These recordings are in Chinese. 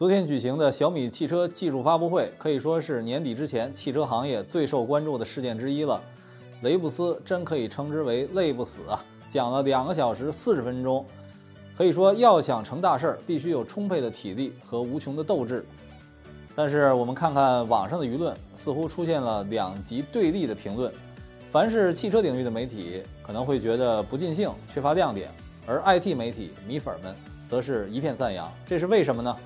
昨天举行的小米汽车技术发布会可以说是年底之前汽车行业最受关注的事件之一了。雷布斯真可以称之为累不死啊！讲了两个小时四十分钟，可以说要想成大事儿，必须有充沛的体力和无穷的斗志。但是我们看看网上的舆论，似乎出现了两极对立的评论。凡是汽车领域的媒体可能会觉得不尽兴、缺乏亮点，而 IT 媒体米粉们则是一片赞扬。这是为什么呢？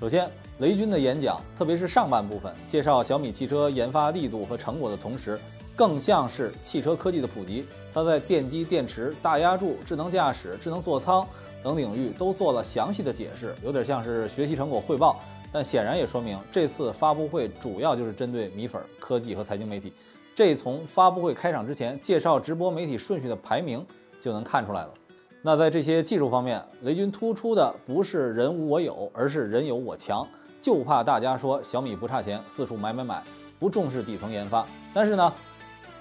首先，雷军的演讲，特别是上半部分介绍小米汽车研发力度和成果的同时，更像是汽车科技的普及。他在电机、电池、大压铸、智能驾驶、智能座舱等领域都做了详细的解释，有点像是学习成果汇报。但显然也说明，这次发布会主要就是针对米粉、科技和财经媒体。这从发布会开场之前介绍直播媒体顺序的排名就能看出来了。那在这些技术方面，雷军突出的不是人无我有，而是人有我强。就怕大家说小米不差钱，四处买买买，不重视底层研发。但是呢，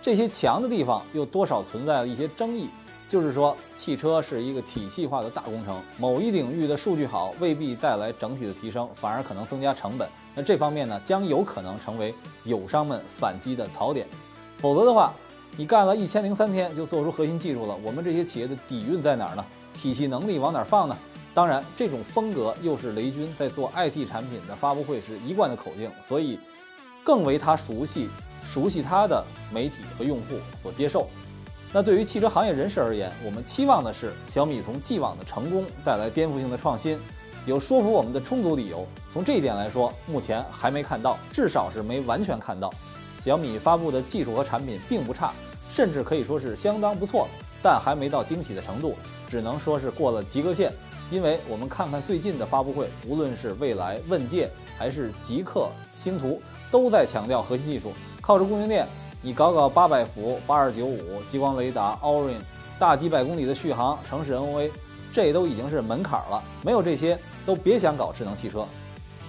这些强的地方又多少存在了一些争议。就是说，汽车是一个体系化的大工程，某一领域的数据好未必带来整体的提升，反而可能增加成本。那这方面呢，将有可能成为友商们反击的槽点。否则的话，你干了一千零三天就做出核心技术了，我们这些企业的底蕴在哪儿呢？体系能力往哪儿放呢？当然，这种风格又是雷军在做 IT 产品的发布会时一贯的口径，所以更为他熟悉、熟悉他的媒体和用户所接受。那对于汽车行业人士而言，我们期望的是小米从既往的成功带来颠覆性的创新，有说服我们的充足理由。从这一点来说，目前还没看到，至少是没完全看到。小米发布的技术和产品并不差。甚至可以说是相当不错，但还没到惊喜的程度，只能说是过了及格线。因为我们看看最近的发布会，无论是未来、问界还是极客、星途，都在强调核心技术。靠着供应链，你搞搞八百伏、八二九五、激光雷达、Orin，大几百公里的续航、城市 NOA，这都已经是门槛了。没有这些，都别想搞智能汽车。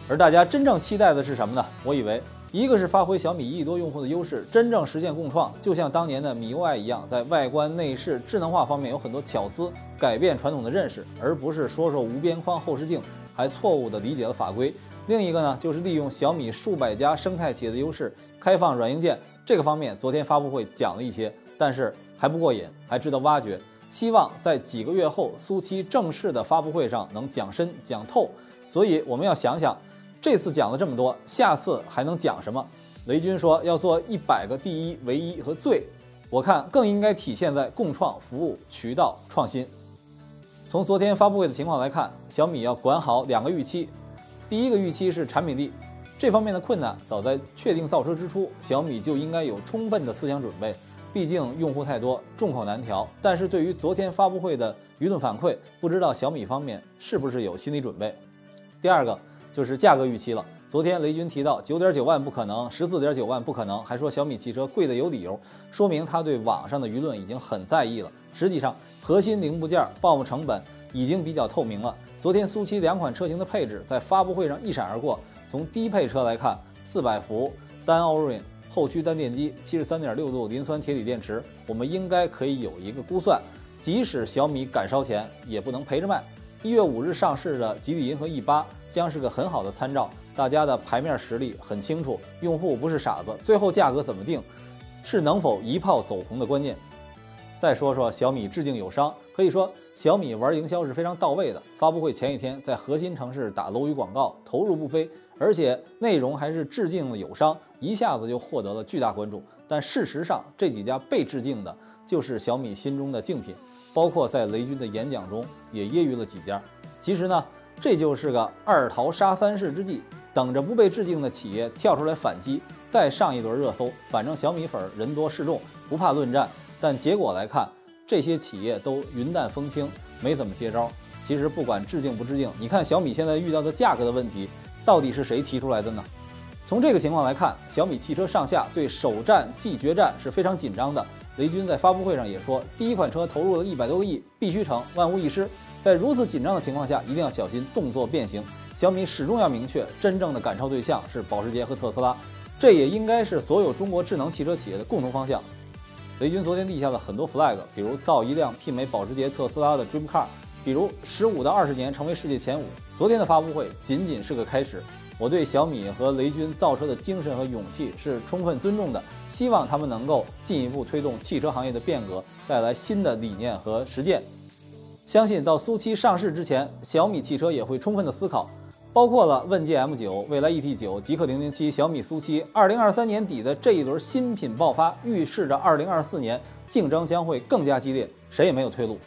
而大家真正期待的是什么呢？我以为。一个是发挥小米一亿多用户的优势，真正实现共创，就像当年的米 UI 一样，在外观、内饰、智能化方面有很多巧思，改变传统的认识，而不是说说无边框后视镜，还错误地理解了法规。另一个呢，就是利用小米数百家生态企业的优势，开放软硬件。这个方面，昨天发布会讲了一些，但是还不过瘾，还值得挖掘。希望在几个月后苏七正式的发布会上能讲深讲透。所以我们要想想。这次讲了这么多，下次还能讲什么？雷军说要做一百个第一、唯一和最，我看更应该体现在共创、服务、渠道、创新。从昨天发布会的情况来看，小米要管好两个预期。第一个预期是产品力，这方面的困难早在确定造车之初，小米就应该有充分的思想准备。毕竟用户太多，众口难调。但是对于昨天发布会的舆论反馈，不知道小米方面是不是有心理准备。第二个。就是价格预期了。昨天雷军提到九点九万不可能，十四点九万不可能，还说小米汽车贵的有理由，说明他对网上的舆论已经很在意了。实际上，核心零部件报幕成本已经比较透明了。昨天苏七两款车型的配置在发布会上一闪而过。从低配车来看，四百伏单 Orin 后驱单电机，七十三点六度磷酸铁锂电池，我们应该可以有一个估算。即使小米敢烧钱，也不能赔着卖。一月五日上市的吉利银河 E 八。将是个很好的参照，大家的牌面实力很清楚，用户不是傻子。最后价格怎么定，是能否一炮走红的关键。再说说小米致敬友商，可以说小米玩营销是非常到位的。发布会前一天，在核心城市打楼宇广告，投入不菲，而且内容还是致敬了友商，一下子就获得了巨大关注。但事实上，这几家被致敬的，就是小米心中的竞品，包括在雷军的演讲中也揶揄了几家。其实呢。这就是个二桃杀三士之计，等着不被致敬的企业跳出来反击，再上一轮热搜。反正小米粉人多势众，不怕论战。但结果来看，这些企业都云淡风轻，没怎么接招。其实不管致敬不致敬，你看小米现在遇到的价格的问题，到底是谁提出来的呢？从这个情况来看，小米汽车上下对首战即决战是非常紧张的。雷军在发布会上也说，第一款车投入了一百多个亿，必须成，万无一失。在如此紧张的情况下，一定要小心动作变形。小米始终要明确，真正的赶超对象是保时捷和特斯拉，这也应该是所有中国智能汽车企业的共同方向。雷军昨天立下了很多 flag，比如造一辆媲美保时捷、特斯拉的 Dream Car，比如十五到二十年成为世界前五。昨天的发布会仅仅是个开始。我对小米和雷军造车的精神和勇气是充分尊重的，希望他们能够进一步推动汽车行业的变革，带来新的理念和实践。相信到苏七上市之前，小米汽车也会充分的思考，包括了问界 M9、蔚来 ET9、极氪零零七、小米苏七。二零二三年底的这一轮新品爆发，预示着二零二四年竞争将会更加激烈，谁也没有退路。